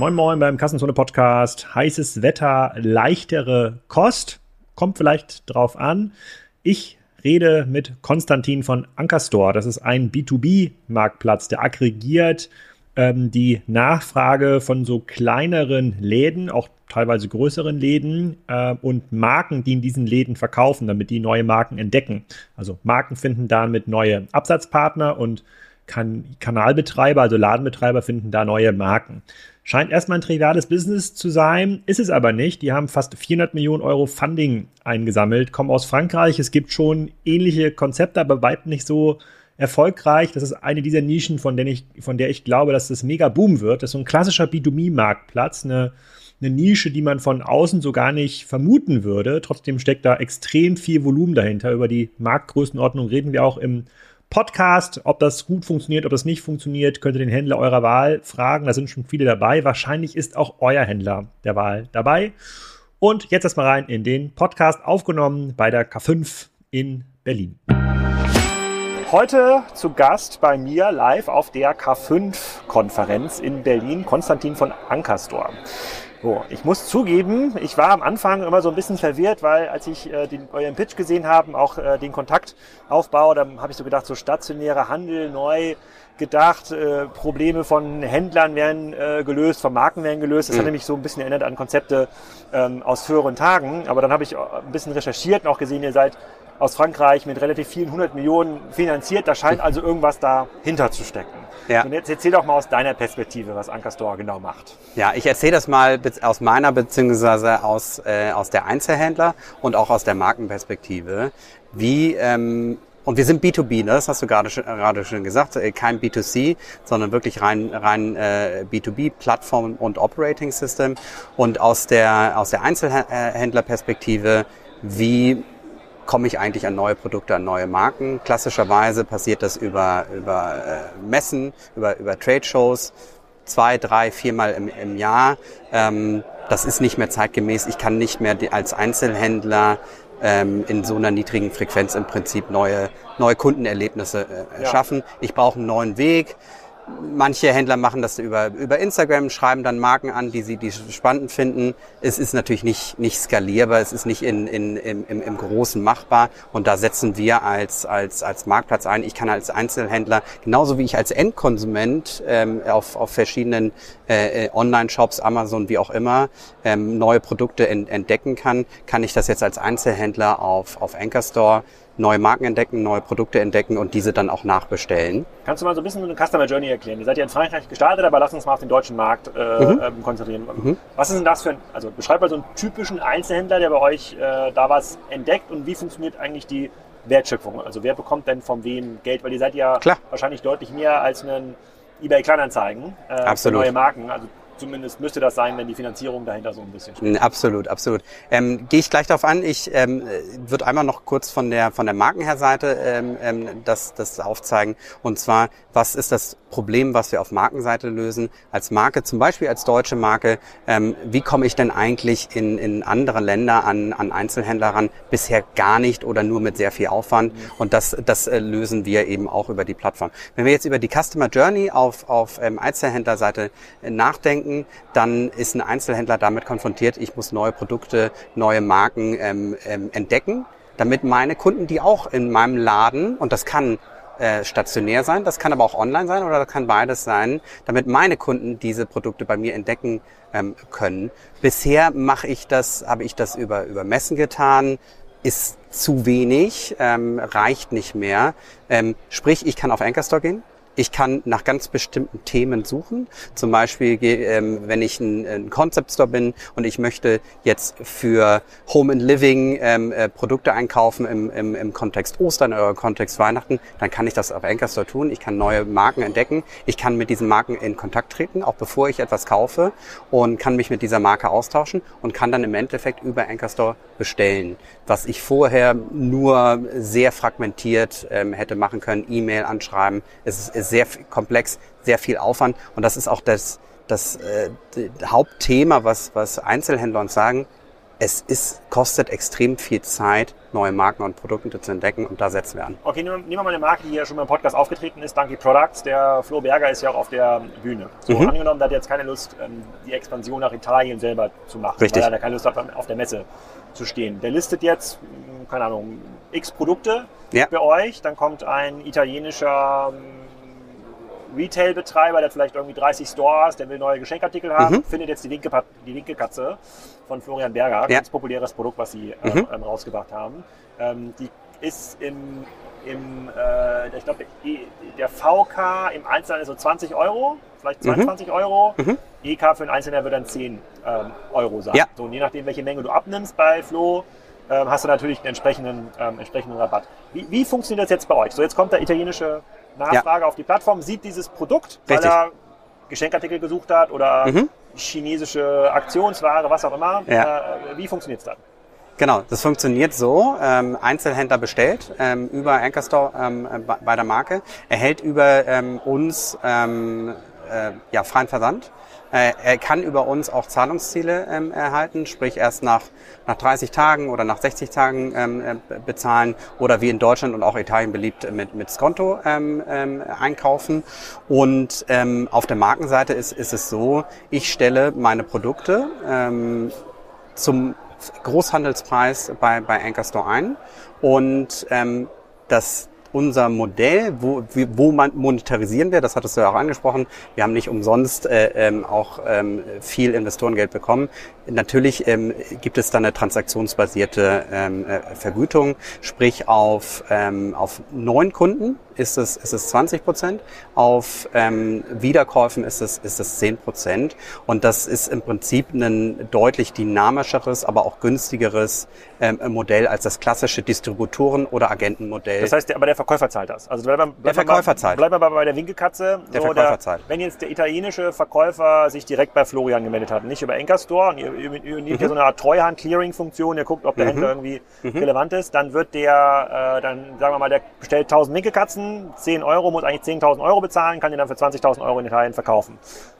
Moin Moin beim Kassenzone Podcast. Heißes Wetter, leichtere Kost. Kommt vielleicht drauf an. Ich rede mit Konstantin von Ankerstore. Das ist ein B2B-Marktplatz, der aggregiert ähm, die Nachfrage von so kleineren Läden, auch teilweise größeren Läden äh, und Marken, die in diesen Läden verkaufen, damit die neue Marken entdecken. Also Marken finden damit neue Absatzpartner und kan Kanalbetreiber, also Ladenbetreiber finden da neue Marken. Scheint erstmal ein triviales Business zu sein, ist es aber nicht. Die haben fast 400 Millionen Euro Funding eingesammelt, kommen aus Frankreich. Es gibt schon ähnliche Konzepte, aber weit nicht so erfolgreich. Das ist eine dieser Nischen, von der ich, von der ich glaube, dass das mega boom wird. Das ist so ein klassischer B2B-Marktplatz, eine, eine Nische, die man von außen so gar nicht vermuten würde. Trotzdem steckt da extrem viel Volumen dahinter. Über die Marktgrößenordnung reden wir auch im Podcast. Ob das gut funktioniert, ob das nicht funktioniert, könnt ihr den Händler eurer Wahl fragen. Da sind schon viele dabei. Wahrscheinlich ist auch euer Händler der Wahl dabei. Und jetzt erstmal rein in den Podcast, aufgenommen bei der K5 in Berlin. Heute zu Gast bei mir live auf der K5-Konferenz in Berlin, Konstantin von Ankerstor. So, ich muss zugeben, ich war am Anfang immer so ein bisschen verwirrt, weil als ich äh, den, euren Pitch gesehen habe, auch äh, den Kontaktaufbau, dann habe ich so gedacht, so stationärer Handel neu gedacht, äh, Probleme von Händlern werden äh, gelöst, von Marken werden gelöst. Das mhm. hat nämlich so ein bisschen erinnert an Konzepte ähm, aus früheren Tagen. Aber dann habe ich ein bisschen recherchiert und auch gesehen, ihr seid aus Frankreich mit relativ vielen hundert Millionen finanziert. Da scheint also irgendwas dahinter zu stecken. Ja. Und jetzt erzähl doch mal aus deiner Perspektive, was Anker Store genau macht. Ja, ich erzähle das mal aus meiner beziehungsweise aus, äh, aus der Einzelhändler und auch aus der Markenperspektive. Wie ähm, und wir sind B2B, ne? das hast du gerade schon, gerade schon gesagt, äh, kein B2C, sondern wirklich rein, rein äh, B2B, Plattform und Operating System. Und aus der, aus der Einzelhändlerperspektive, wie komme ich eigentlich an neue Produkte, an neue Marken. Klassischerweise passiert das über, über äh, Messen, über, über Trade-Shows, zwei, drei, viermal im, im Jahr. Ähm, das ist nicht mehr zeitgemäß. Ich kann nicht mehr als Einzelhändler ähm, in so einer niedrigen Frequenz im Prinzip neue, neue Kundenerlebnisse äh, ja. schaffen. Ich brauche einen neuen Weg. Manche Händler machen das über, über Instagram, schreiben dann Marken an, die sie die spannend finden. Es ist natürlich nicht, nicht skalierbar, es ist nicht in, in, im, im, im Großen machbar. Und da setzen wir als, als, als Marktplatz ein. Ich kann als Einzelhändler, genauso wie ich als Endkonsument ähm, auf, auf verschiedenen äh, äh Online-Shops, Amazon, wie auch immer, ähm, neue Produkte entdecken kann, kann ich das jetzt als Einzelhändler auf, auf Anchor Store neue Marken entdecken, neue Produkte entdecken und diese dann auch nachbestellen. Kannst du mal so ein bisschen eine Customer Journey erklären? Ihr seid ja in Frankreich gestartet, aber lass uns mal auf den deutschen Markt äh, mhm. Ähm, konzentrieren. Mhm. Was ist denn das für ein, also beschreib mal so einen typischen Einzelhändler, der bei euch äh, da was entdeckt und wie funktioniert eigentlich die Wertschöpfung? Also wer bekommt denn von wem Geld? Weil ihr seid ja Klar. wahrscheinlich deutlich mehr als ein eBay Kleinanzeigen äh, Absolut. für neue Marken. Also Zumindest müsste das sein, wenn die Finanzierung dahinter so ein bisschen steht. Absolut, absolut. Ähm, Gehe ich gleich darauf an. Ich ähm, würde einmal noch kurz von der von der Markenherseite ähm, ähm, das, das aufzeigen. Und zwar, was ist das Problem, was wir auf Markenseite lösen? Als Marke, zum Beispiel als deutsche Marke, ähm, wie komme ich denn eigentlich in, in andere Länder an, an Einzelhändler ran? Bisher gar nicht oder nur mit sehr viel Aufwand. Mhm. Und das, das äh, lösen wir eben auch über die Plattform. Wenn wir jetzt über die Customer Journey auf, auf ähm, Einzelhändlerseite äh, nachdenken, denken, dann ist ein Einzelhändler damit konfrontiert, ich muss neue Produkte, neue Marken ähm, ähm, entdecken, damit meine Kunden, die auch in meinem Laden, und das kann äh, stationär sein, das kann aber auch online sein oder das kann beides sein, damit meine Kunden diese Produkte bei mir entdecken ähm, können. Bisher mache ich das, habe ich das über, über Messen getan, ist zu wenig, ähm, reicht nicht mehr. Ähm, sprich, ich kann auf Anchor Store gehen, ich kann nach ganz bestimmten Themen suchen. Zum Beispiel, ähm, wenn ich ein, ein Concept Store bin und ich möchte jetzt für Home and Living ähm, äh, Produkte einkaufen im, im, im Kontext Ostern oder Kontext Weihnachten, dann kann ich das auf Anchor Store tun. Ich kann neue Marken entdecken. Ich kann mit diesen Marken in Kontakt treten, auch bevor ich etwas kaufe und kann mich mit dieser Marke austauschen und kann dann im Endeffekt über Anchor Store bestellen, was ich vorher nur sehr fragmentiert ähm, hätte machen können. E-Mail anschreiben. Es ist sehr komplex, sehr viel Aufwand. Und das ist auch das, das äh, Hauptthema, was, was Einzelhändler uns sagen. es ist, kostet extrem viel Zeit, neue Marken und Produkte zu entdecken und da setzen wir an. Okay, nehmen wir mal eine Marke, die hier schon mal im Podcast aufgetreten ist, Donkey Products. Der Flo Berger ist ja auch auf der Bühne. So mhm. angenommen, der hat jetzt keine Lust, ähm, die Expansion nach Italien selber zu machen, Richtig. weil er keine Lust hat, auf der Messe zu stehen. Der listet jetzt, keine Ahnung, x Produkte ja. bei euch, dann kommt ein italienischer hm, Retail-Betreiber, der vielleicht irgendwie 30 Stores, der will neue Geschenkartikel haben, mhm. findet jetzt die linke, die linke Katze von Florian Berger, ja. ganz populäres Produkt, was sie ähm, mhm. ähm, rausgebracht haben. Ähm, die ist im, im äh, ich glaube, der VK im Einzelnen ist so 20 Euro, vielleicht 22 mhm. Euro. Mhm. EK für einen Einzelnen wird dann 10 ähm, Euro sein. Ja. So, und je nachdem, welche Menge du abnimmst bei Flo, ähm, hast du natürlich einen entsprechenden, ähm, entsprechenden Rabatt. Wie, wie funktioniert das jetzt bei euch? So, jetzt kommt der italienische Nachfrage ja. auf die Plattform, sieht dieses Produkt, weil Richtig. er Geschenkartikel gesucht hat oder mhm. chinesische Aktionsware, was auch immer. Ja. Äh, wie funktioniert es dann? Genau, das funktioniert so. Ähm, Einzelhändler bestellt ähm, über Anchor Store ähm, bei der Marke, erhält über ähm, uns ähm, äh, ja, freien Versand er kann über uns auch Zahlungsziele ähm, erhalten, sprich erst nach, nach 30 Tagen oder nach 60 Tagen ähm, äh, bezahlen oder wie in Deutschland und auch Italien beliebt mit, mit Skonto ähm, ähm, einkaufen. Und ähm, auf der Markenseite ist, ist es so, ich stelle meine Produkte ähm, zum Großhandelspreis bei, bei Anchor Store ein und ähm, das unser Modell, wo, wo man monetarisieren wir, das hattest du ja auch angesprochen. Wir haben nicht umsonst äh, ähm, auch ähm, viel Investorengeld bekommen. Natürlich ähm, gibt es dann eine transaktionsbasierte ähm, äh, Vergütung, sprich auf, ähm, auf neun Kunden ist es, ist es 20 Prozent, auf ähm, Wiederkäufen ist es, ist es 10 Prozent. Und das ist im Prinzip ein deutlich dynamischeres, aber auch günstigeres ähm, Modell als das klassische Distributoren- oder Agentenmodell. Das heißt, aber der Verkäufer zahlt das. Also bleiben wir, der Verkäufer zahlt. Bleiben wir bei der Winkelkatze. Der so, Verkäufer der, zahlt. Wenn jetzt der italienische Verkäufer sich direkt bei Florian gemeldet hat, nicht über Enker Mhm. ja so eine Art Treuhand-Clearing-Funktion, ihr guckt, ob der mhm. Händler irgendwie mhm. relevant ist, dann wird der, äh, dann sagen wir mal, der bestellt 1000 Winkelkatzen, 10 Euro, muss eigentlich 10.000 Euro bezahlen, kann die dann für 20.000 Euro in Italien verkaufen.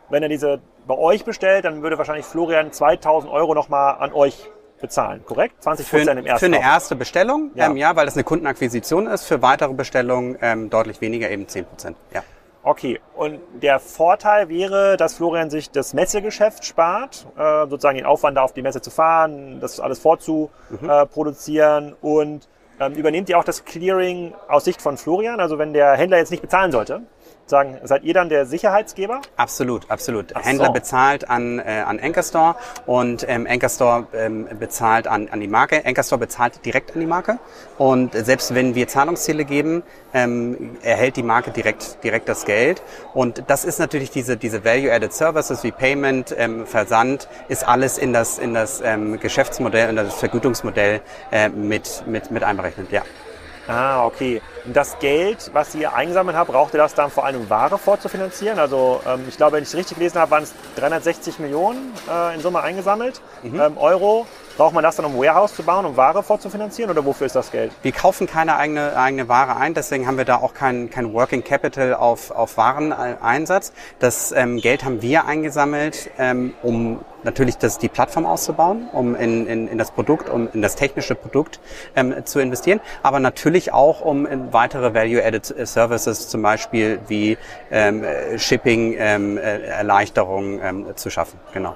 Wenn er diese bei euch bestellt, dann würde wahrscheinlich Florian 2.000 Euro nochmal an euch bezahlen, korrekt? 20 Prozent im ersten Für eine erste Bestellung, ja. Ähm, ja, weil das eine Kundenakquisition ist. Für weitere Bestellungen ähm, deutlich weniger, eben 10 Prozent, ja. Okay, und der Vorteil wäre, dass Florian sich das Messegeschäft spart, äh, sozusagen den Aufwand da auf die Messe zu fahren, das alles vorzuproduzieren mhm. äh, und ähm, übernehmt ihr auch das Clearing aus Sicht von Florian? Also wenn der Händler jetzt nicht bezahlen sollte, sagen, seid ihr dann der Sicherheitsgeber? Absolut, absolut. Ach Händler so. bezahlt an, äh, an Anchor Store und ähm, Anchor Store ähm, bezahlt an, an die Marke. Anchor Store bezahlt direkt an die Marke und selbst wenn wir Zahlungsziele geben, ähm, erhält die Marke direkt, direkt das Geld. Und das ist natürlich diese, diese Value-Added Services wie Payment, ähm, Versand, ist alles in das, in das ähm, Geschäftsmodell, in das Vergütungsmodell äh, mit, mit, mit einberechnet, ja. Ah, okay. Und das Geld, was ihr eingesammelt habt, braucht ihr das dann vor allem Ware vorzufinanzieren? Also ähm, ich glaube, wenn ich es richtig gelesen habe, waren es 360 Millionen äh, in Summe eingesammelt, mhm. ähm, Euro. Braucht man das dann, um Warehouse zu bauen, um Ware vorzufinanzieren oder wofür ist das Geld? Wir kaufen keine eigene, eigene Ware ein, deswegen haben wir da auch kein, kein Working Capital auf, auf Wareneinsatz. Das ähm, Geld haben wir eingesammelt, ähm, um natürlich das, die Plattform auszubauen, um in, in, in das Produkt, um in das technische Produkt ähm, zu investieren, aber natürlich auch, um in weitere Value-Added Services, zum Beispiel wie ähm, Shipping-Erleichterungen ähm, ähm, zu schaffen. Genau.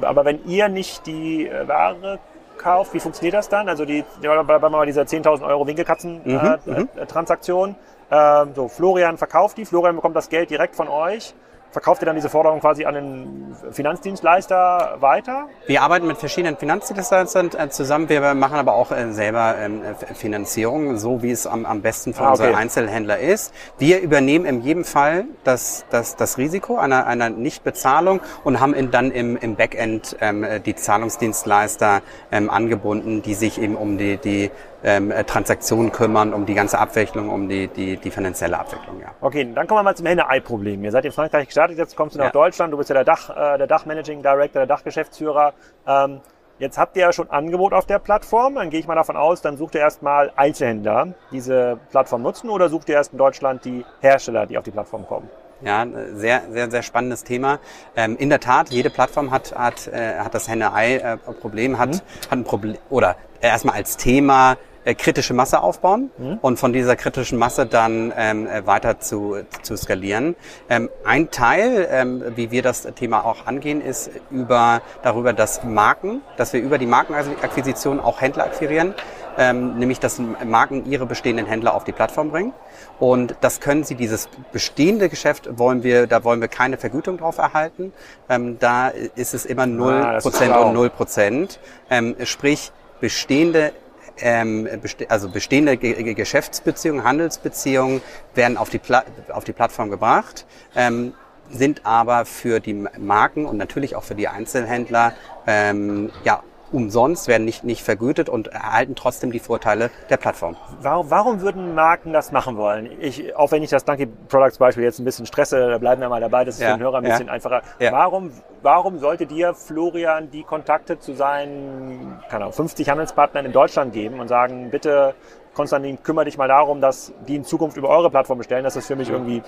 Aber wenn ihr nicht die äh, Ware kauft, wie funktioniert das dann? Also die, bei, dieser 10.000 Euro Winkelkatzen-Transaktion. Mhm, äh, äh, ähm, so, Florian verkauft die, Florian bekommt das Geld direkt von euch verkauft ihr dann diese Forderung quasi an den Finanzdienstleister weiter? Wir arbeiten mit verschiedenen Finanzdienstleistern äh, zusammen. Wir machen aber auch äh, selber ähm, Finanzierung, so wie es am, am besten für ah, okay. unsere Einzelhändler ist. Wir übernehmen in jedem Fall das, das, das Risiko einer, einer Nichtbezahlung und haben dann im, im Backend ähm, die Zahlungsdienstleister ähm, angebunden, die sich eben um die, die ähm, Transaktionen kümmern, um die ganze Abwicklung, um die, die, die finanzielle Abwicklung. Ja. Okay, dann kommen wir mal zum Henne-Ei-Problem. Ihr seid in Frankreich gestartet, jetzt kommst du nach ja. Deutschland, du bist ja der Dach, äh, der Dach-Managing Director, der Dachgeschäftsführer. Ähm, Jetzt habt ihr ja schon Angebot auf der Plattform. Dann gehe ich mal davon aus, dann sucht ihr erstmal Einzelhändler, die diese Plattform nutzen oder sucht ihr erst in Deutschland die Hersteller, die auf die Plattform kommen? Ja, sehr, sehr, sehr spannendes Thema. Ähm, in der Tat, jede Plattform hat, hat, äh, hat das Henne-Ei-Problem, hat, mhm. hat ein Problem, oder erstmal als Thema äh, kritische Masse aufbauen mhm. und von dieser kritischen Masse dann ähm, äh, weiter zu, zu skalieren. Ähm, ein Teil, ähm, wie wir das Thema auch angehen, ist über darüber, dass Marken, dass wir über die Markenakquisition auch Händler akquirieren, ähm, nämlich dass Marken ihre bestehenden Händler auf die Plattform bringen. Und das können sie, dieses bestehende Geschäft wollen wir, da wollen wir keine Vergütung drauf erhalten. Ähm, da ist es immer 0% ah, und 0%. Ähm, sprich, bestehende ähm, beste also bestehende Ge Geschäftsbeziehungen, Handelsbeziehungen werden auf die, Pla auf die Plattform gebracht, ähm, sind aber für die Marken und natürlich auch für die Einzelhändler ähm, ja, umsonst, werden nicht, nicht vergütet und erhalten trotzdem die Vorteile der Plattform. Warum, warum würden Marken das machen wollen? Ich, auch wenn ich das Donkey Products Beispiel jetzt ein bisschen stresse, da bleiben wir mal dabei, das ist ja, für den Hörer ein bisschen ja, einfacher. Ja. Warum, warum sollte dir, Florian, die Kontakte zu seinen, keine Ahnung, 50 Handelspartnern in Deutschland geben und sagen, bitte, Konstantin, kümmere dich mal darum, dass die in Zukunft über eure Plattform bestellen. Das ist für mich irgendwie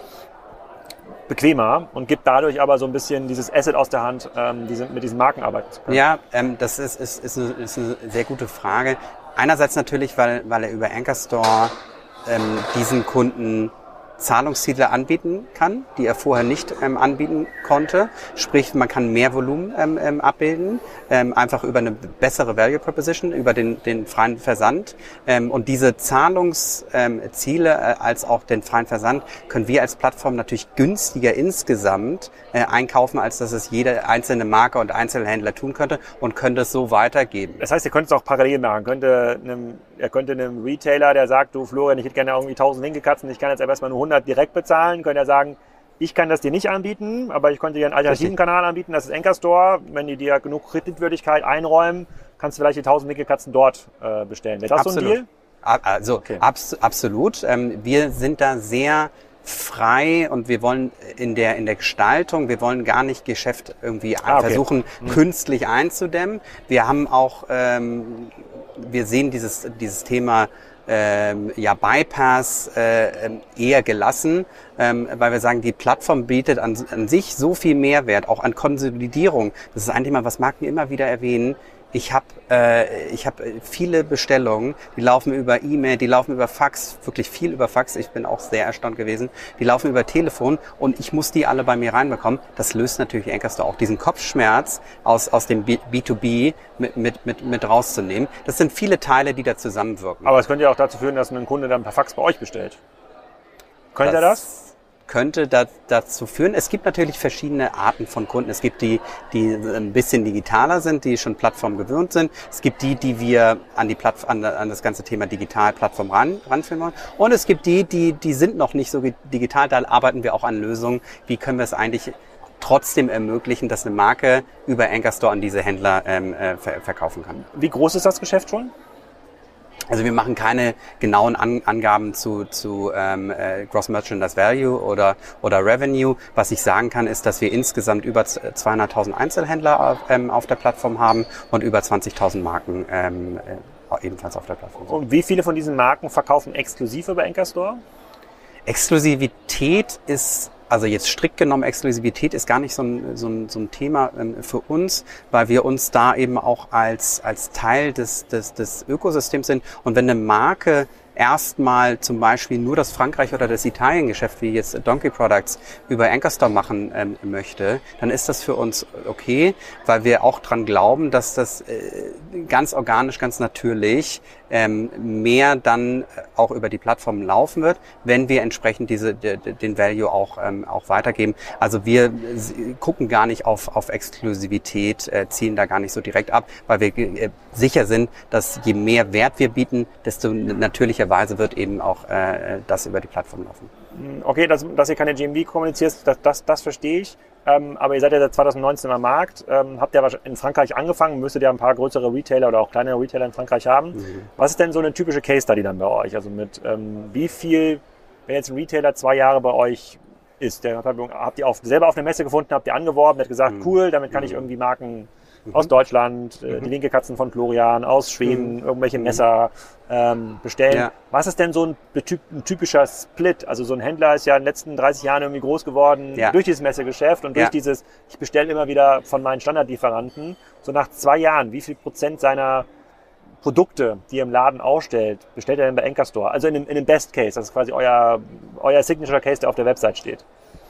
bequemer und gibt dadurch aber so ein bisschen dieses Asset aus der Hand, ähm, die sind mit diesen Marken arbeiten zu können. Ja, ähm, das ist, ist, ist, eine, ist eine sehr gute Frage. Einerseits natürlich, weil, weil er über Anchor Store ähm, diesen Kunden Zahlungsziele anbieten kann, die er vorher nicht ähm, anbieten konnte. Sprich, man kann mehr Volumen ähm, ähm, abbilden, ähm, einfach über eine bessere Value Proposition, über den, den freien Versand. Ähm, und diese Zahlungsziele äh, als auch den freien Versand können wir als Plattform natürlich günstiger insgesamt äh, einkaufen, als dass es jede einzelne Marke und Einzelhändler tun könnte und könnte es so weitergeben. Das heißt, ihr könnt es auch parallel machen. Könnte einem, er könnte einem Retailer, der sagt, du Florian, ich hätte gerne irgendwie 1000 Linkekatzen, ich kann jetzt erstmal nur 100 direkt bezahlen, können ja sagen, ich kann das dir nicht anbieten, aber ich könnte dir einen alternativen Richtig. Kanal anbieten, das ist Anchor Store. Wenn die dir genug Kreditwürdigkeit einräumen, kannst du vielleicht die 1000 Wickelkatzen dort äh, bestellen. Wäre das absolut. so ein Deal? Also okay. abs absolut. Ähm, wir sind da sehr frei und wir wollen in der, in der Gestaltung, wir wollen gar nicht Geschäft irgendwie ah, okay. versuchen, mhm. künstlich einzudämmen. Wir haben auch, ähm, wir sehen dieses, dieses Thema ähm, ja, Bypass äh, eher gelassen, ähm, weil wir sagen, die Plattform bietet an, an sich so viel Mehrwert, auch an Konsolidierung. Das ist ein Thema, was Marken immer wieder erwähnen ich habe äh, ich hab viele Bestellungen, die laufen über E-Mail, die laufen über Fax, wirklich viel über Fax. Ich bin auch sehr erstaunt gewesen. Die laufen über Telefon und ich muss die alle bei mir reinbekommen. Das löst natürlich Anchor auch diesen Kopfschmerz aus, aus dem B2B mit, mit, mit, mit rauszunehmen. Das sind viele Teile, die da zusammenwirken. Aber es könnte ja auch dazu führen, dass ein Kunde dann per Fax bei euch bestellt. Könnte das, er das? Könnte da, dazu führen. Es gibt natürlich verschiedene Arten von Kunden. Es gibt die, die ein bisschen digitaler sind, die schon Plattform gewöhnt sind. Es gibt die, die wir an die Plattform, an, das ganze Thema Digital-Plattform ran, ranführen wollen. Und es gibt die, die, die sind noch nicht so digital. Da arbeiten wir auch an Lösungen. Wie können wir es eigentlich trotzdem ermöglichen, dass eine Marke über Anchor Store an diese Händler ähm, äh, verkaufen kann. Wie groß ist das Geschäft schon? Also wir machen keine genauen An Angaben zu, zu ähm, äh, Gross Merchandise Value oder, oder Revenue. Was ich sagen kann, ist, dass wir insgesamt über 200.000 Einzelhändler auf, ähm, auf der Plattform haben und über 20.000 Marken ähm, äh, ebenfalls auf der Plattform. Und wie viele von diesen Marken verkaufen exklusiv über Anchor Store? Exklusivität ist also jetzt strikt genommen, Exklusivität ist gar nicht so ein, so ein, so ein Thema ähm, für uns, weil wir uns da eben auch als, als Teil des, des, des Ökosystems sind. Und wenn eine Marke erstmal zum Beispiel nur das Frankreich oder das Italien-Geschäft, wie jetzt Donkey Products, über Anchor machen ähm, möchte, dann ist das für uns okay, weil wir auch dran glauben, dass das äh, ganz organisch, ganz natürlich ähm, mehr dann auch über die Plattform laufen wird, wenn wir entsprechend diese, den Value auch, ähm, auch weitergeben. Also wir gucken gar nicht auf, auf Exklusivität, äh, ziehen da gar nicht so direkt ab, weil wir äh, sicher sind, dass je mehr Wert wir bieten, desto natürlicherweise wird eben auch äh, das über die Plattform laufen. Okay, dass, dass ihr keine GMV kommuniziert, das, das, das verstehe ich. Ähm, aber ihr seid ja seit 2019 am Markt, ähm, habt ja in Frankreich angefangen, müsstet ja ein paar größere Retailer oder auch kleinere Retailer in Frankreich haben. Mhm. Was ist denn so eine typische Case Study dann bei euch? Also mit ähm, wie viel, wenn jetzt ein Retailer zwei Jahre bei euch ist, der habt ihr auf, selber auf einer Messe gefunden, habt ihr angeworben, hat gesagt, mhm. cool, damit kann ich mhm. irgendwie Marken mhm. aus Deutschland, äh, mhm. die Winkelkatzen von Florian, aus Schweden, mhm. irgendwelche Messer ähm, bestellen. Ja. Was ist denn so ein, ein, typischer Split? Also so ein Händler ist ja in den letzten 30 Jahren irgendwie groß geworden ja. durch dieses Messegeschäft und durch ja. dieses, ich bestelle immer wieder von meinen Standardlieferanten. So nach zwei Jahren, wie viel Prozent seiner Produkte, die ihr im Laden ausstellt, bestellt er denn bei Anchor Store? Also in dem, in dem Best Case, das ist quasi euer, euer Signature Case, der auf der Website steht.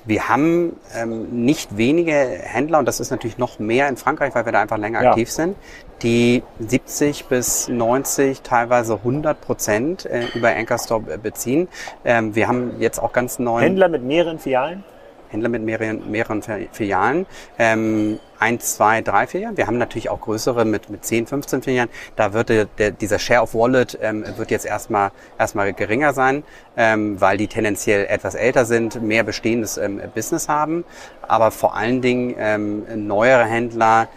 Wir haben ähm, nicht wenige Händler, und das ist natürlich noch mehr in Frankreich, weil wir da einfach länger ja. aktiv sind, die 70 bis 90, teilweise 100 Prozent äh, über Anchor Store beziehen. Ähm, wir haben jetzt auch ganz neue... Händler mit mehreren Filialen? Händler mit mehreren, mehreren Filialen. Ähm, eins, zwei, drei Filialen. Wir haben natürlich auch größere mit, mit 10, 15 Filialen. Da wird der, der, dieser Share of Wallet ähm, wird jetzt erstmal, erstmal geringer sein, ähm, weil die tendenziell etwas älter sind, mehr bestehendes ähm, Business haben. Aber vor allen Dingen ähm, neuere Händler,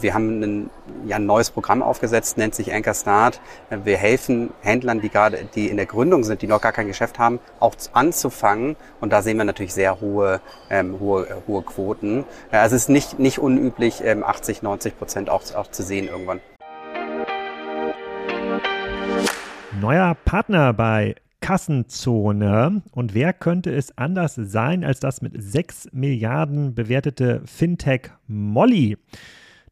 wir haben ein, ja, ein neues Programm aufgesetzt, nennt sich Anchor Start. Äh, wir helfen Händlern, die gerade, die in der Gründung sind, die noch gar kein Geschäft haben, auch anzufangen. Und da sehen wir natürlich sehr hohe, ähm, hohe, hohe Quoten. Also es ist nicht, nicht unüblich, ähm, 80, 90 Prozent auch, auch zu sehen irgendwann. Neuer Partner bei Kassenzone. Und wer könnte es anders sein als das mit 6 Milliarden bewertete Fintech Molly?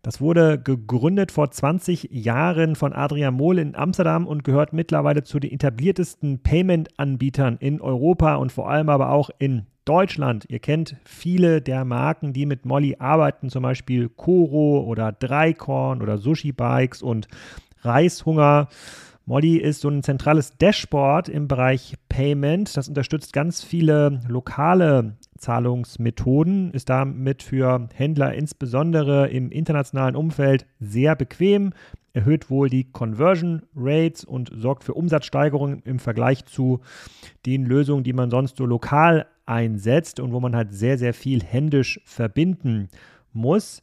Das wurde gegründet vor 20 Jahren von Adrian Mohl in Amsterdam und gehört mittlerweile zu den etabliertesten Payment-Anbietern in Europa und vor allem aber auch in Deutschland. Ihr kennt viele der Marken, die mit Molly arbeiten, zum Beispiel Koro oder Dreikorn oder Sushi Bikes und Reishunger. Molly ist so ein zentrales Dashboard im Bereich Payment. Das unterstützt ganz viele lokale Zahlungsmethoden, ist damit für Händler insbesondere im internationalen Umfeld sehr bequem, erhöht wohl die Conversion Rates und sorgt für Umsatzsteigerungen im Vergleich zu den Lösungen, die man sonst so lokal einsetzt und wo man halt sehr, sehr viel händisch verbinden muss.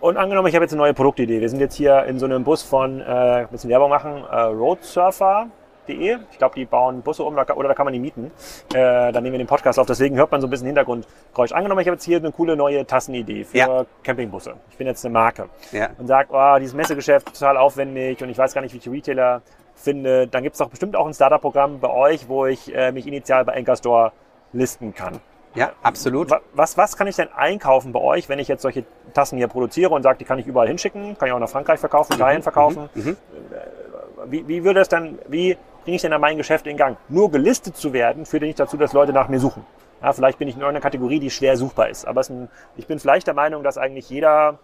Und angenommen, ich habe jetzt eine neue Produktidee. Wir sind jetzt hier in so einem Bus von, äh, ein bisschen Werbung machen, äh, roadsurfer.de. Ich glaube, die bauen Busse um oder da kann man die mieten. Äh, dann nehmen wir den Podcast auf, deswegen hört man so ein bisschen Hintergrundgeräusch. Angenommen, ich habe jetzt hier eine coole neue Tassenidee für ja. Campingbusse. Ich bin jetzt eine Marke ja. und sage, oh, dieses Messegeschäft total aufwendig und ich weiß gar nicht, wie ich Retailer finde. Dann gibt es doch bestimmt auch ein Startup-Programm bei euch, wo ich äh, mich initial bei Anchor Store listen kann. Ja, absolut. Was, was kann ich denn einkaufen bei euch, wenn ich jetzt solche Tassen hier produziere und sage, die kann ich überall hinschicken, kann ich auch nach Frankreich verkaufen, Italien mhm, verkaufen? Mhm, mhm. Wie, wie würde das dann, wie bringe ich denn dann mein Geschäft in Gang? Nur gelistet zu werden, führt nicht dazu, dass Leute nach mir suchen. Ja, vielleicht bin ich in irgendeiner Kategorie, die schwer suchbar ist. Aber ein, ich bin vielleicht der Meinung, dass eigentlich jeder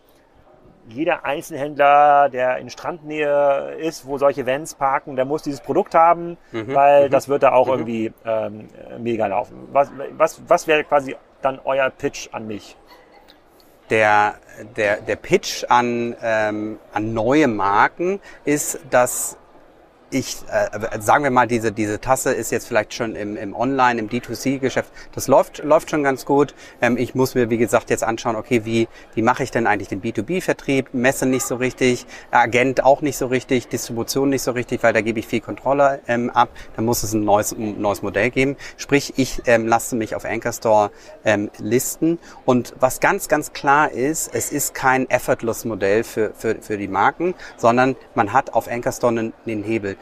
jeder Einzelhändler, der in Strandnähe ist, wo solche Vans parken, der muss dieses Produkt haben, mhm, weil mhm. das wird da auch mhm. irgendwie ähm, mega laufen. Was, was, was wäre quasi dann euer Pitch an mich? Der, der, der Pitch an, ähm, an neue Marken ist, dass ich, äh, sagen wir mal, diese, diese Tasse ist jetzt vielleicht schon im, im Online, im D2C-Geschäft, das läuft, läuft schon ganz gut. Ähm, ich muss mir, wie gesagt, jetzt anschauen, okay, wie, wie mache ich denn eigentlich den B2B-Vertrieb? Messe nicht so richtig, Agent auch nicht so richtig, Distribution nicht so richtig, weil da gebe ich viel Kontrolle ähm, ab. Da muss es ein neues, ein neues Modell geben. Sprich, ich ähm, lasse mich auf Anchor Store ähm, listen. Und was ganz, ganz klar ist, es ist kein Effortless-Modell für, für, für die Marken, sondern man hat auf Anchor Store einen, einen Hebel.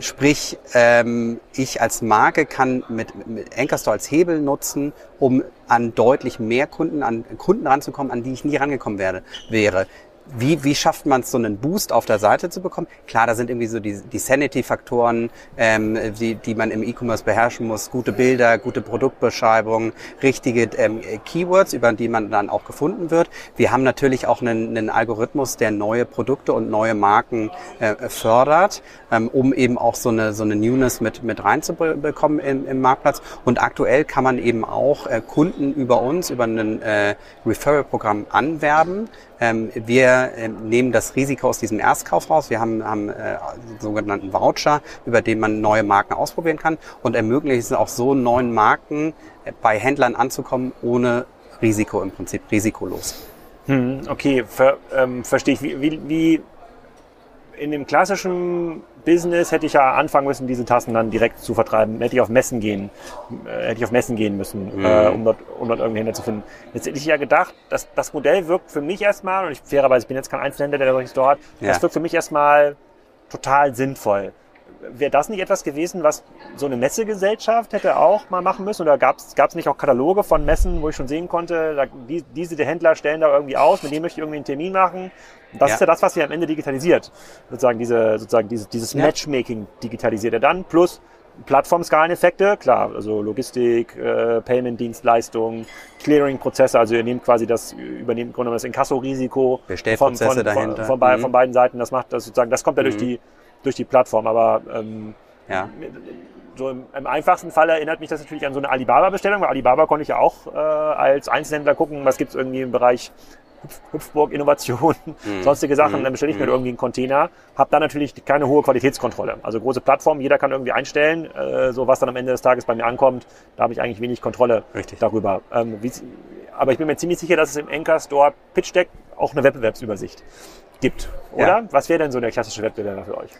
Sprich, ähm, ich als Marke kann mit, mit Anchor als Hebel nutzen, um an deutlich mehr Kunden, an Kunden ranzukommen, an die ich nie rangekommen werde, wäre wie, wie schafft man es, so einen Boost auf der Seite zu bekommen? Klar, da sind irgendwie so die, die Sanity-Faktoren, ähm, die, die man im E-Commerce beherrschen muss. Gute Bilder, gute Produktbeschreibungen, richtige ähm, Keywords, über die man dann auch gefunden wird. Wir haben natürlich auch einen, einen Algorithmus, der neue Produkte und neue Marken äh, fördert, ähm, um eben auch so eine, so eine Newness mit, mit reinzubekommen im, im Marktplatz. Und aktuell kann man eben auch äh, Kunden über uns, über ein äh, Referral-Programm anwerben. Ähm, wir wir äh, nehmen das Risiko aus diesem Erstkauf raus. Wir haben, haben äh, sogenannten Voucher, über den man neue Marken ausprobieren kann und ermöglichen es auch so neuen Marken äh, bei Händlern anzukommen, ohne Risiko im Prinzip, risikolos. Hm, okay, ver, ähm, verstehe ich. Wie, wie, wie in dem klassischen Business hätte ich ja anfangen müssen, diese Tassen dann direkt zu vertreiben. Hätte ich auf Messen gehen, äh, hätte ich auf Messen gehen müssen, mhm. äh, um dort, um dort irgendeinen Händler zu finden. Jetzt hätte ich ja gedacht, dass das Modell wirkt für mich erstmal, und ich fairerweise ich bin jetzt kein Einzelhändler, der solches Store hat, ja. das wirkt für mich erstmal total sinnvoll. Wäre das nicht etwas gewesen, was so eine Messegesellschaft hätte auch mal machen müssen? Oder gab es nicht auch Kataloge von Messen, wo ich schon sehen konnte, da, die, diese die Händler stellen da irgendwie aus, mit denen möchte ich irgendwie einen Termin machen? Das ja. ist ja das, was wir am Ende digitalisiert. Sozusagen diese, sozusagen dieses, dieses. Matchmaking digitalisiert er dann. Plus Plattformskaleneffekte, klar, also Logistik, äh, Payment-Dienstleistungen, Clearing-Prozesse, also ihr nehmt quasi das, übernehmt im Grunde das Inkasso-Risiko von. Von, von, mhm. von, beiden Seiten. Das macht das sozusagen, das kommt ja mhm. durch die durch die Plattform. Aber ähm, ja. so im, im, einfachsten Fall erinnert mich das natürlich an so eine Alibaba-Bestellung, weil Alibaba konnte ich ja auch äh, als Einzelhändler gucken, was gibt's irgendwie im Bereich Hüpfburg Innovation, mhm. sonstige Sachen, mhm. dann bestelle ich mir mhm. irgendwie einen Container, habe dann natürlich keine hohe Qualitätskontrolle. Also große Plattform, jeder kann irgendwie einstellen, äh, so was dann am Ende des Tages bei mir ankommt, da habe ich eigentlich wenig Kontrolle Richtig. darüber. Ähm, aber ich bin mir ziemlich sicher, dass es im Enker Store Pitch Deck auch eine Wettbewerbsübersicht gibt, oder? Ja. Was wäre denn so der klassische Wettbewerber für euch?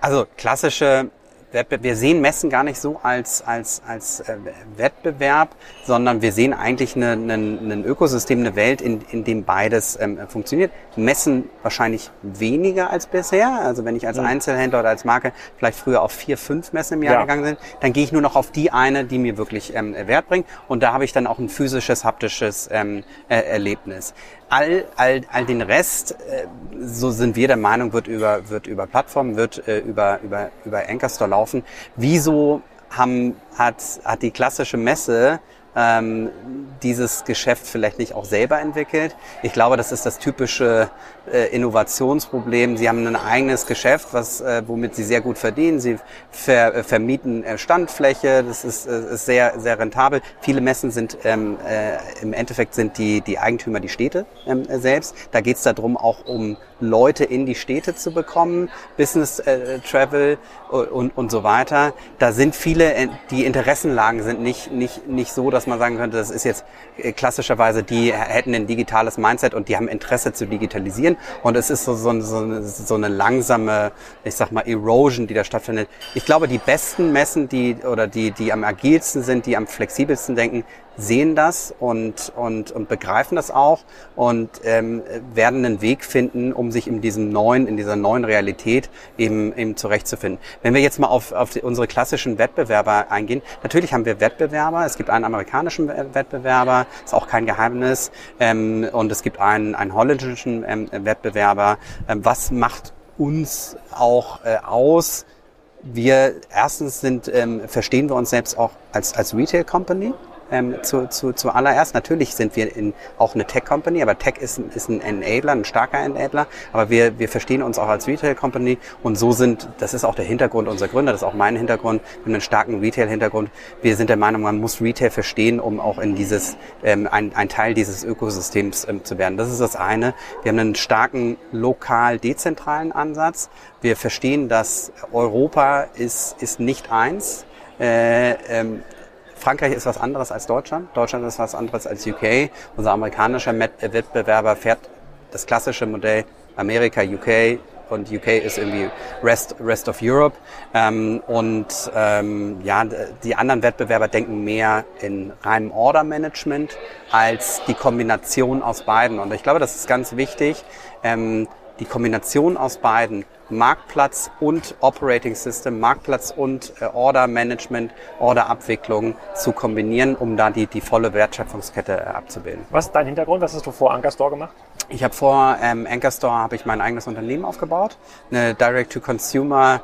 Also klassische wir sehen Messen gar nicht so als, als, als äh, Wettbewerb, sondern wir sehen eigentlich eine, eine, ein Ökosystem, eine Welt, in, in dem beides ähm, funktioniert. Messen wahrscheinlich weniger als bisher. Also wenn ich als mhm. Einzelhändler oder als Marke vielleicht früher auf vier, fünf Messen im Jahr ja. gegangen bin, dann gehe ich nur noch auf die eine, die mir wirklich ähm, Wert bringt. Und da habe ich dann auch ein physisches, haptisches ähm, äh, Erlebnis all, all, all den Rest, äh, so sind wir der Meinung, wird über, wird über Plattformen, wird äh, über, über, über Anchor laufen. Wieso haben, hat, hat die klassische Messe ähm, dieses Geschäft vielleicht nicht auch selber entwickelt. Ich glaube, das ist das typische äh, Innovationsproblem. Sie haben ein eigenes Geschäft, was, äh, womit sie sehr gut verdienen. Sie ver, äh, vermieten äh, Standfläche. Das ist, äh, ist sehr, sehr rentabel. Viele Messen sind ähm, äh, im Endeffekt sind die, die Eigentümer die Städte ähm, selbst. Da geht es darum, auch um Leute in die Städte zu bekommen, Business äh, Travel und, und so weiter. Da sind viele, äh, die Interessenlagen sind nicht, nicht, nicht so, dass man sagen könnte, das ist jetzt äh, klassischerweise, die hätten ein digitales Mindset und die haben Interesse zu digitalisieren. Und es ist so, so, so, eine, so eine langsame, ich sag mal, Erosion, die da stattfindet. Ich glaube, die besten Messen, die oder die, die am agilsten sind, die am flexibelsten denken, sehen das und, und, und begreifen das auch und ähm, werden einen Weg finden, um sich in diesem neuen, in dieser neuen Realität eben, eben zurechtzufinden. Wenn wir jetzt mal auf, auf unsere klassischen Wettbewerber eingehen, natürlich haben wir Wettbewerber. Es gibt einen amerikanischen Wettbewerber, ist auch kein Geheimnis, ähm, und es gibt einen, einen holländischen ähm, Wettbewerber. Ähm, was macht uns auch äh, aus? Wir erstens sind, ähm, verstehen wir uns selbst auch als, als Retail Company ähm, zu, zu, zuallererst. Natürlich sind wir in, auch eine Tech-Company, aber Tech ist, ist ein Enabler, ein starker Enabler. Aber wir, wir verstehen uns auch als Retail-Company und so sind, das ist auch der Hintergrund unserer Gründer, das ist auch mein Hintergrund, haben einen starken Retail-Hintergrund. Wir sind der Meinung, man muss Retail verstehen, um auch in dieses, ähm, ein, ein Teil dieses Ökosystems ähm, zu werden. Das ist das eine. Wir haben einen starken lokal-dezentralen Ansatz. Wir verstehen, dass Europa ist, ist nicht eins. Äh, ähm, Frankreich ist was anderes als Deutschland. Deutschland ist was anderes als UK. Unser amerikanischer Wettbewerber fährt das klassische Modell Amerika, UK, und UK ist irgendwie Rest, Rest of Europe. Ähm, und ähm, ja, die anderen Wettbewerber denken mehr in reinem Order-Management als die Kombination aus beiden. Und ich glaube, das ist ganz wichtig, ähm, die Kombination aus beiden Marktplatz und Operating System, Marktplatz und äh, Order Management, Order Abwicklung zu kombinieren, um da die, die volle Wertschöpfungskette äh, abzubilden. Was ist dein Hintergrund? Was hast du vor Anchor Store gemacht? Ich habe vor ähm, Anchor Store habe ich mein eigenes Unternehmen aufgebaut, eine Direct-to-Consumer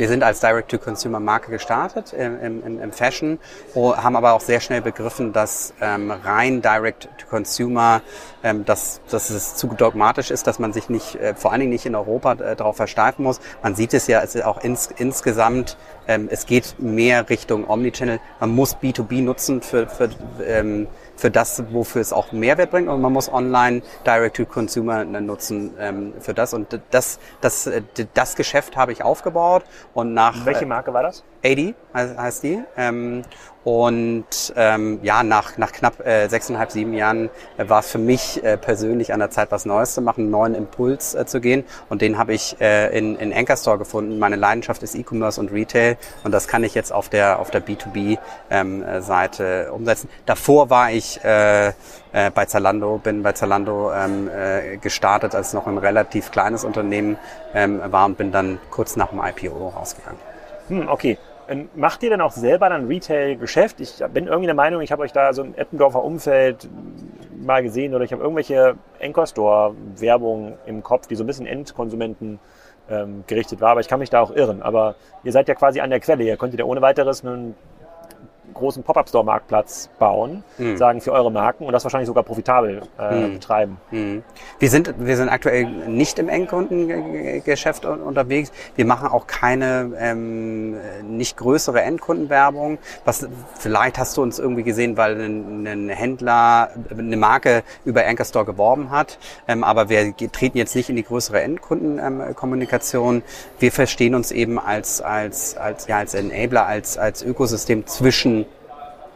Wir sind als Direct-to-Consumer-Marke gestartet im, im, im Fashion, haben aber auch sehr schnell begriffen, dass ähm, rein Direct-to-Consumer, ähm, dass, dass es zu dogmatisch ist, dass man sich nicht, äh, vor allen Dingen nicht in Europa äh, darauf versteifen muss. Man sieht es ja es ist auch ins, insgesamt, ähm, es geht mehr Richtung Omnichannel. Man muss B2B nutzen für, für ähm, für das, wofür es auch Mehrwert bringt. Und man muss online Direct-to-Consumer nutzen ähm, für das. Und das, das, äh, das Geschäft habe ich aufgebaut. Und nach... Welche Marke war das? AD heißt die. Ähm, und ähm, ja, nach, nach knapp äh, sechseinhalb, sieben Jahren äh, war für mich äh, persönlich an der Zeit, was Neues zu machen, einen neuen Impuls äh, zu gehen. Und den habe ich äh, in, in Anchor Store gefunden. Meine Leidenschaft ist E-Commerce und Retail und das kann ich jetzt auf der, auf der B2B-Seite ähm, äh, umsetzen. Davor war ich äh, äh, bei Zalando, bin bei Zalando ähm, äh, gestartet, als noch ein relativ kleines Unternehmen ähm, war und bin dann kurz nach dem IPO rausgegangen. Hm, okay. Ähm, macht ihr denn auch selber dann Retail-Geschäft? Ich bin irgendwie der Meinung, ich habe euch da so im Eppendorfer Umfeld mal gesehen oder ich habe irgendwelche Anchor Store-Werbung im Kopf, die so ein bisschen Endkonsumenten ähm, gerichtet war, aber ich kann mich da auch irren. Aber ihr seid ja quasi an der Quelle. Ihr könntet ja ohne weiteres einen großen Pop-Up-Store-Marktplatz bauen, mhm. sagen für eure Marken und das wahrscheinlich sogar profitabel äh, mhm. betreiben. Mhm. Wir sind wir sind aktuell nicht im Endkundengeschäft unterwegs. Wir machen auch keine ähm, nicht größere Endkundenwerbung. Was vielleicht hast du uns irgendwie gesehen, weil ein, ein Händler eine Marke über Anchor Store geworben hat, ähm, aber wir treten jetzt nicht in die größere Endkundenkommunikation. Ähm, wir verstehen uns eben als als als ja als Enabler, als als Ökosystem zwischen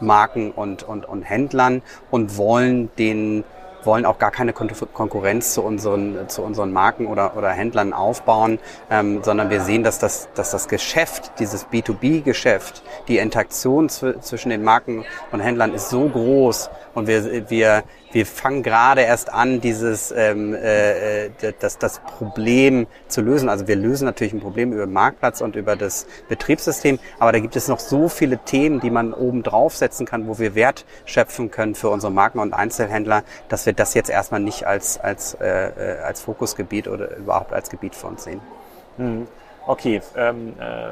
Marken und, und, und Händlern und wollen den wollen auch gar keine Konkurrenz zu unseren, zu unseren Marken oder, oder Händlern aufbauen, ähm, sondern wir sehen, dass das, dass das Geschäft, dieses B2B-Geschäft, die Interaktion zwischen den Marken und Händlern ist so groß und wir, wir, wir fangen gerade erst an, dieses ähm, äh, das, das Problem zu lösen. Also wir lösen natürlich ein Problem über den Marktplatz und über das Betriebssystem, aber da gibt es noch so viele Themen, die man oben draufsetzen kann, wo wir Wert schöpfen können für unsere Marken und Einzelhändler, dass wir das jetzt erstmal nicht als, als, äh, äh als Fokusgebiet oder überhaupt als Gebiet für uns sehen. Hm. Okay, ähm, äh,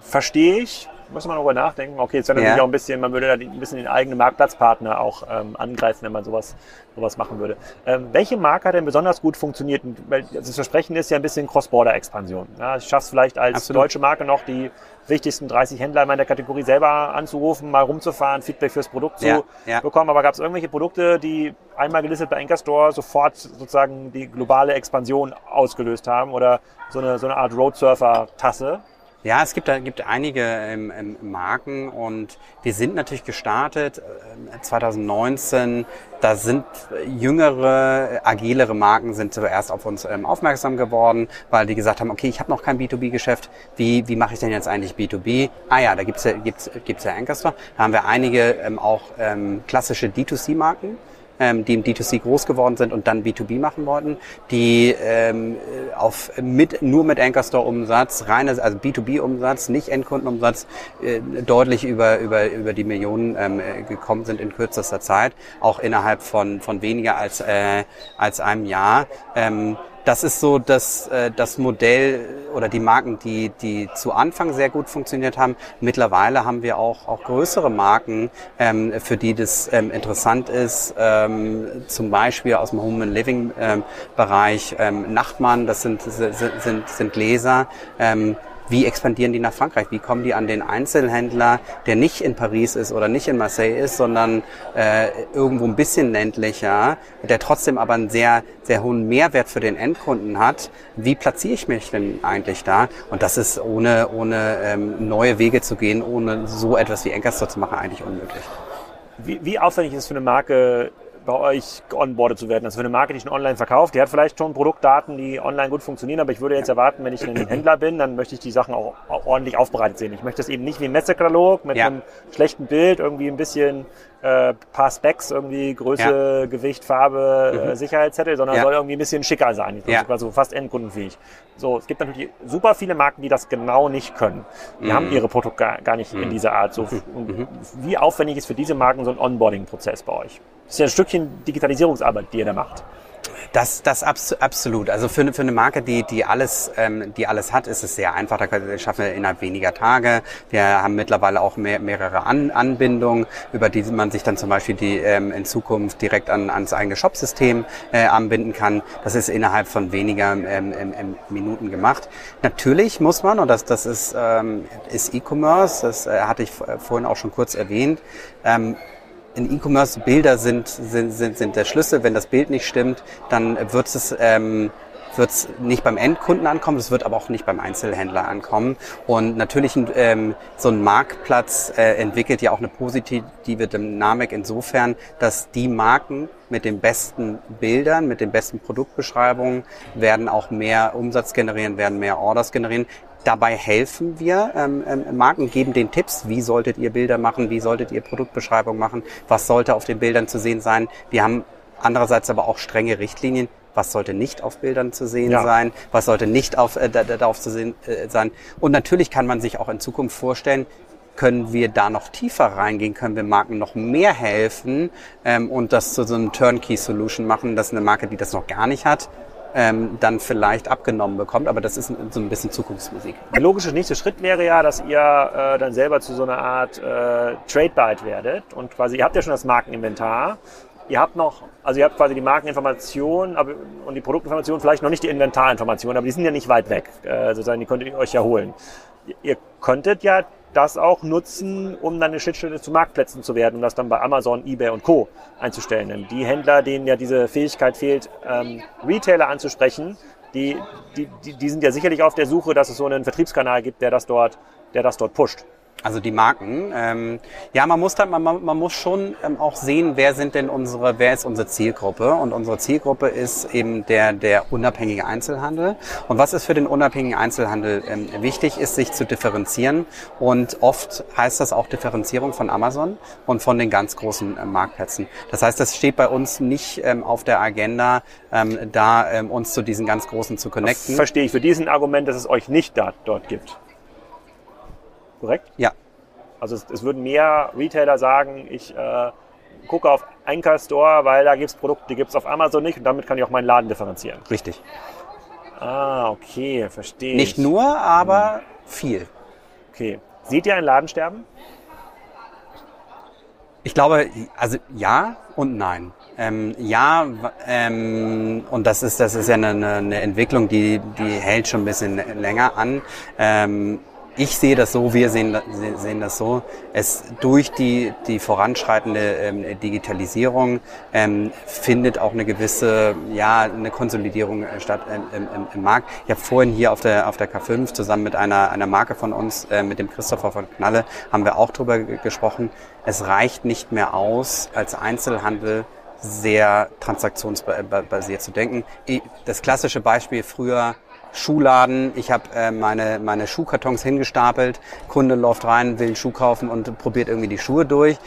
verstehe ich muss man darüber nachdenken. Okay, jetzt wäre natürlich ja. auch ein bisschen, man würde da ein bisschen den eigenen Marktplatzpartner auch ähm, angreifen, wenn man sowas, sowas machen würde. Ähm, welche Marke hat denn besonders gut funktioniert? Weil das Versprechen ist ja ein bisschen Cross-Border-Expansion. Ja, ich schaffe es vielleicht als Absolut. deutsche Marke noch, die wichtigsten 30 Händler in meiner Kategorie selber anzurufen, mal rumzufahren, Feedback fürs Produkt zu ja, ja. bekommen. Aber gab es irgendwelche Produkte, die einmal gelistet bei Anchor Store sofort sozusagen die globale Expansion ausgelöst haben oder so eine, so eine Art Roadsurfer-Tasse? Ja, es gibt, gibt einige ähm, ähm, Marken und wir sind natürlich gestartet äh, 2019. Da sind jüngere, agilere Marken sind zuerst auf uns ähm, aufmerksam geworden, weil die gesagt haben, okay, ich habe noch kein B2B-Geschäft. Wie, wie mache ich denn jetzt eigentlich B2B? Ah ja, da gibt's ja, gibt's, gibt's ja Anchor Da haben wir einige ähm, auch ähm, klassische D2C-Marken ähm, die im D2C groß geworden sind und dann B2B machen wollten, die ähm, auf mit, nur mit Anchor Store Umsatz, reines, also B2B Umsatz, nicht Endkundenumsatz, äh, deutlich über, über, über die Millionen ähm, gekommen sind in kürzester Zeit, auch innerhalb von, von weniger als, äh, als einem Jahr. Ähm, das ist so das, äh, das Modell oder die Marken, die, die zu Anfang sehr gut funktioniert haben. Mittlerweile haben wir auch, auch größere Marken, ähm, für die das ähm, interessant ist. Ähm, zum Beispiel aus dem Home and Living ähm, Bereich ähm, Nachtmann, das sind, sind, sind, sind Gläser. Ähm, wie expandieren die nach Frankreich? Wie kommen die an den Einzelhändler, der nicht in Paris ist oder nicht in Marseille ist, sondern äh, irgendwo ein bisschen ländlicher, der trotzdem aber einen sehr, sehr hohen Mehrwert für den Endkunden hat? Wie platziere ich mich denn eigentlich da? Und das ist ohne, ohne ähm, neue Wege zu gehen, ohne so etwas wie Anchor zu machen, eigentlich unmöglich. Wie, wie aufwendig ist es für eine Marke, bei euch geonboardet zu werden. Also für eine Marke, die schon online verkauft, die hat vielleicht schon Produktdaten, die online gut funktionieren, aber ich würde jetzt erwarten, wenn ich ein Händler bin, dann möchte ich die Sachen auch ordentlich aufbereitet sehen. Ich möchte es eben nicht wie ein Messekatalog mit ja. einem schlechten Bild, irgendwie ein bisschen äh, paar Specs, irgendwie Größe, ja. Gewicht, Farbe, mhm. äh, Sicherheitszettel, sondern ja. soll irgendwie ein bisschen schicker sein. Ja. Also fast endkundenfähig. So, es gibt natürlich super viele Marken, die das genau nicht können. Die mhm. haben ihre Produkte gar, gar nicht mhm. in dieser Art. So, mhm. Wie aufwendig ist für diese Marken so ein Onboarding-Prozess bei euch? Das ist ja ein Stückchen Digitalisierungsarbeit, die ihr da macht. Das, das abs absolut. Also für, für eine Marke, die, die alles, ähm, die alles hat, ist es sehr einfach. Da schaffen wir innerhalb weniger Tage. Wir haben mittlerweile auch mehr, mehrere An Anbindungen, über die man sich dann zum Beispiel die ähm, in Zukunft direkt an, ans eigene Shopsystem äh, anbinden kann. Das ist innerhalb von weniger ähm, ähm, Minuten gemacht. Natürlich muss man, und das, das ist, ähm, ist E-Commerce, das äh, hatte ich vorhin auch schon kurz erwähnt, ähm, in E-Commerce Bilder sind, sind, sind, sind der Schlüssel. Wenn das Bild nicht stimmt, dann wird es ähm, wird es nicht beim Endkunden ankommen, es wird aber auch nicht beim Einzelhändler ankommen. Und natürlich ähm, so ein Marktplatz äh, entwickelt ja auch eine positive Dynamik insofern, dass die Marken mit den besten Bildern, mit den besten Produktbeschreibungen werden auch mehr Umsatz generieren, werden mehr Orders generieren. Dabei helfen wir ähm, ähm, Marken, geben den Tipps, wie solltet ihr Bilder machen, wie solltet ihr Produktbeschreibung machen, was sollte auf den Bildern zu sehen sein. Wir haben andererseits aber auch strenge Richtlinien, was sollte nicht auf Bildern zu sehen ja. sein, was sollte nicht auf, äh, darauf zu sehen äh, sein. Und natürlich kann man sich auch in Zukunft vorstellen, können wir da noch tiefer reingehen, können wir Marken noch mehr helfen ähm, und das zu so einem Turnkey-Solution machen, dass eine Marke, die das noch gar nicht hat, ähm, dann vielleicht abgenommen bekommt. Aber das ist so ein bisschen Zukunftsmusik. Der logische nächste Schritt wäre ja, dass ihr äh, dann selber zu so einer Art äh, Trade-Byte werdet. Und quasi, ihr habt ja schon das Markeninventar. Ihr habt noch, also ihr habt quasi die Markeninformation aber, und die Produktinformation, vielleicht noch nicht die Inventarinformation, aber die sind ja nicht weit weg. Äh, sozusagen, die könnt ihr euch ja holen. Ihr könntet ja das auch nutzen, um dann eine Schnittstelle zu Marktplätzen zu werden und das dann bei Amazon, eBay und Co. einzustellen. Denn die Händler, denen ja diese Fähigkeit fehlt, ähm, Retailer anzusprechen, die, die, die, die sind ja sicherlich auf der Suche, dass es so einen Vertriebskanal gibt, der das dort, der das dort pusht. Also die Marken. Ähm, ja, man muss, halt, man, man muss schon ähm, auch sehen, wer sind denn unsere, wer ist unsere Zielgruppe? Und unsere Zielgruppe ist eben der, der unabhängige Einzelhandel. Und was ist für den unabhängigen Einzelhandel ähm, wichtig, ist sich zu differenzieren. Und oft heißt das auch Differenzierung von Amazon und von den ganz großen äh, Marktplätzen. Das heißt, das steht bei uns nicht ähm, auf der Agenda, ähm, da ähm, uns zu diesen ganz großen zu connecten. Verstehe ich für diesen Argument, dass es euch nicht da, dort gibt korrekt? Ja. Also es, es würden mehr Retailer sagen, ich äh, gucke auf Anker Store, weil da gibt es Produkte, die gibt es auf Amazon nicht und damit kann ich auch meinen Laden differenzieren. Richtig. Ah, okay, verstehe. Nicht nur, aber hm. viel. Okay. Seht ihr ein Ladensterben? Ich glaube, also ja und nein. Ähm, ja, ähm, und das ist, das ist ja eine, eine Entwicklung, die, die hält schon ein bisschen länger an. Ähm, ich sehe das so, wir sehen, sehen das so, es durch die, die voranschreitende ähm, Digitalisierung ähm, findet auch eine gewisse, ja, eine Konsolidierung äh, statt ähm, im, im, Markt. Ich habe vorhin hier auf der, auf der K5 zusammen mit einer, einer Marke von uns, äh, mit dem Christopher von Knalle, haben wir auch drüber gesprochen. Es reicht nicht mehr aus, als Einzelhandel sehr transaktionsbasiert zu denken. Das klassische Beispiel früher Schuhladen. Ich habe äh, meine, meine Schuhkartons hingestapelt. Kunde läuft rein, will einen Schuh kaufen und probiert irgendwie die Schuhe durch.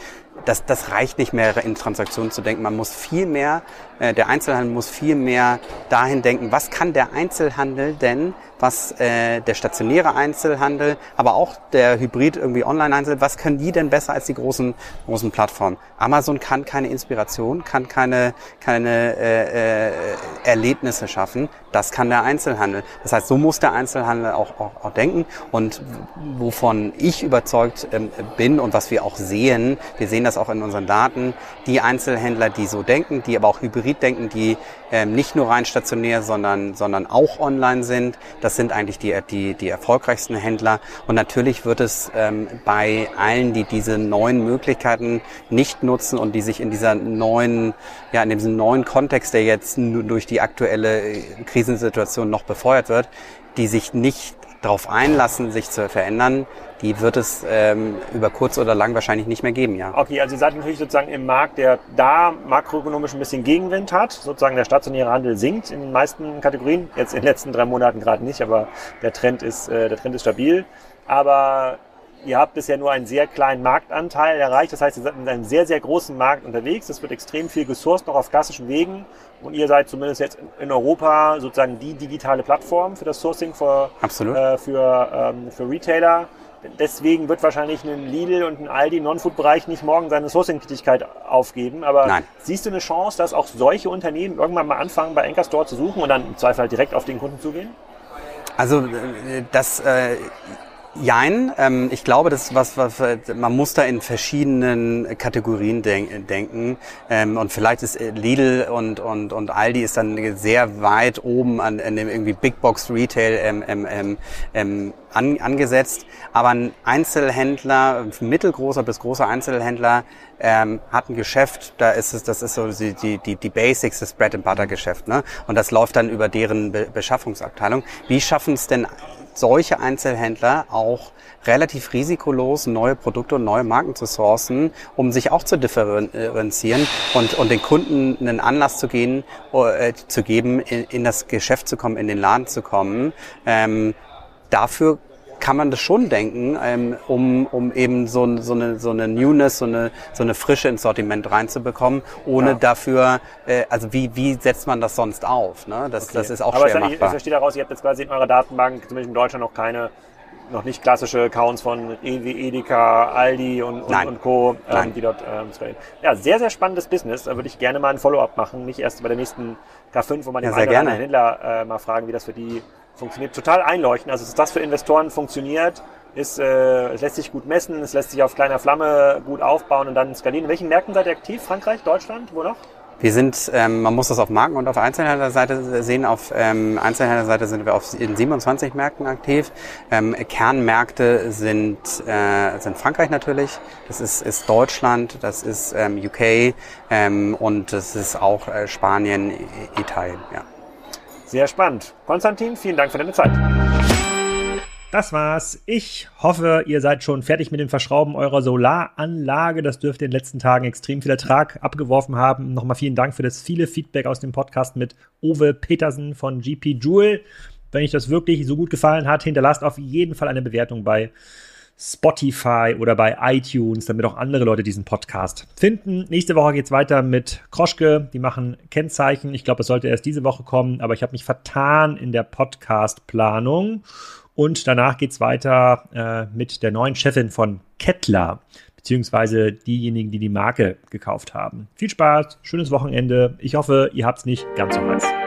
Das, das reicht nicht mehr in Transaktionen zu denken. Man muss viel mehr, äh, der Einzelhandel muss viel mehr dahin denken, was kann der Einzelhandel denn was äh, der stationäre Einzelhandel, aber auch der Hybrid irgendwie Online-Einzelhandel, was können die denn besser als die großen großen Plattformen? Amazon kann keine Inspiration, kann keine keine äh, äh, Erlebnisse schaffen. Das kann der Einzelhandel. Das heißt, so muss der Einzelhandel auch, auch, auch denken. Und wovon ich überzeugt ähm, bin und was wir auch sehen, wir sehen das auch in unseren Daten, die Einzelhändler, die so denken, die aber auch hybrid denken, die ähm, nicht nur rein stationär, sondern, sondern auch online sind. Das sind eigentlich die, die, die erfolgreichsten Händler. Und natürlich wird es ähm, bei allen, die diese neuen Möglichkeiten nicht nutzen und die sich in dieser neuen, ja, in diesem neuen Kontext, der jetzt durch die aktuelle äh, Krisensituation noch befeuert wird, die sich nicht darauf einlassen, sich zu verändern, die wird es ähm, über kurz oder lang wahrscheinlich nicht mehr geben, ja. Okay, also ihr seid natürlich sozusagen im Markt, der da makroökonomisch ein bisschen Gegenwind hat. Sozusagen der stationäre Handel sinkt in den meisten Kategorien. Jetzt in den letzten drei Monaten gerade nicht, aber der Trend ist, äh, der Trend ist stabil. Aber ihr habt bisher nur einen sehr kleinen Marktanteil erreicht. Das heißt, ihr seid in einem sehr, sehr großen Markt unterwegs. Es wird extrem viel gesourced, noch auf klassischen Wegen. Und ihr seid zumindest jetzt in Europa sozusagen die digitale Plattform für das Sourcing für. Äh, für, ähm, für Retailer deswegen wird wahrscheinlich ein Lidl und ein Aldi im Non-Food-Bereich nicht morgen seine Sourcing-Tätigkeit aufgeben. Aber Nein. siehst du eine Chance, dass auch solche Unternehmen irgendwann mal anfangen, bei Anchor Store zu suchen und dann im Zweifel halt direkt auf den Kunden zugehen? Also äh, das äh, Jein, ähm, ich glaube, das ist was, was man muss da in verschiedenen Kategorien denk, denken ähm, und vielleicht ist äh, Lidl und und und Aldi ist dann sehr weit oben an, an dem irgendwie Big Box Retail ähm, ähm, ähm, ähm an, angesetzt, aber ein Einzelhändler, mittelgroßer bis großer Einzelhändler ähm, hat ein Geschäft, da ist es, das ist so die die die Basics, das Bread and Butter Geschäft, ne? Und das läuft dann über deren Be Beschaffungsabteilung. Wie schaffen es denn solche Einzelhändler auch relativ risikolos neue Produkte und neue Marken zu sourcen, um sich auch zu differenzieren und, und den Kunden einen Anlass zu gehen, äh, zu geben, in, in, das Geschäft zu kommen, in den Laden zu kommen. Ähm, dafür kann man das schon denken, ähm, um, um eben so, so, eine, so eine Newness, so eine, so eine Frische ins Sortiment reinzubekommen, ohne ja. dafür, äh, also wie, wie setzt man das sonst auf? Ne? Das, okay. das ist auch Aber schwer machbar. Aber ich verstehe daraus, ihr habt jetzt quasi in eurer Datenbank, zumindest in Deutschland, noch keine noch nicht klassische Accounts von Edeka, Aldi und, und, und Co., ähm, die dort ähm, Ja, sehr, sehr spannendes Business. Da würde ich gerne mal ein Follow-up machen. Nicht erst bei der nächsten K5, wo man ja, den einen oder anderen Händler äh, mal fragen, wie das für die funktioniert total einleuchten. Also dass das für Investoren funktioniert, ist, äh, es lässt sich gut messen, es lässt sich auf kleiner Flamme gut aufbauen und dann skalieren. In welchen Märkten seid ihr aktiv? Frankreich, Deutschland, wo noch? Wir sind, ähm, man muss das auf Marken- und auf Einzelhändlerseite sehen. Auf ähm, Einzelhänderseite sind wir auf, in 27 Märkten aktiv. Ähm, Kernmärkte sind, äh, sind Frankreich natürlich, das ist, ist Deutschland, das ist ähm, UK ähm, und das ist auch äh, Spanien, Italien. Ja. Sehr spannend. Konstantin, vielen Dank für deine Zeit. Das war's. Ich hoffe, ihr seid schon fertig mit dem Verschrauben eurer Solaranlage. Das dürfte in den letzten Tagen extrem viel Ertrag abgeworfen haben. Nochmal vielen Dank für das viele Feedback aus dem Podcast mit Ove Petersen von GP Joule. Wenn euch das wirklich so gut gefallen hat, hinterlasst auf jeden Fall eine Bewertung bei Spotify oder bei iTunes, damit auch andere Leute diesen Podcast finden. Nächste Woche geht es weiter mit Kroschke. Die machen Kennzeichen. Ich glaube, es sollte erst diese Woche kommen, aber ich habe mich vertan in der Podcast-Planung. Und danach geht es weiter äh, mit der neuen Chefin von Kettler, beziehungsweise diejenigen, die die Marke gekauft haben. Viel Spaß, schönes Wochenende. Ich hoffe, ihr habt es nicht ganz so heiß.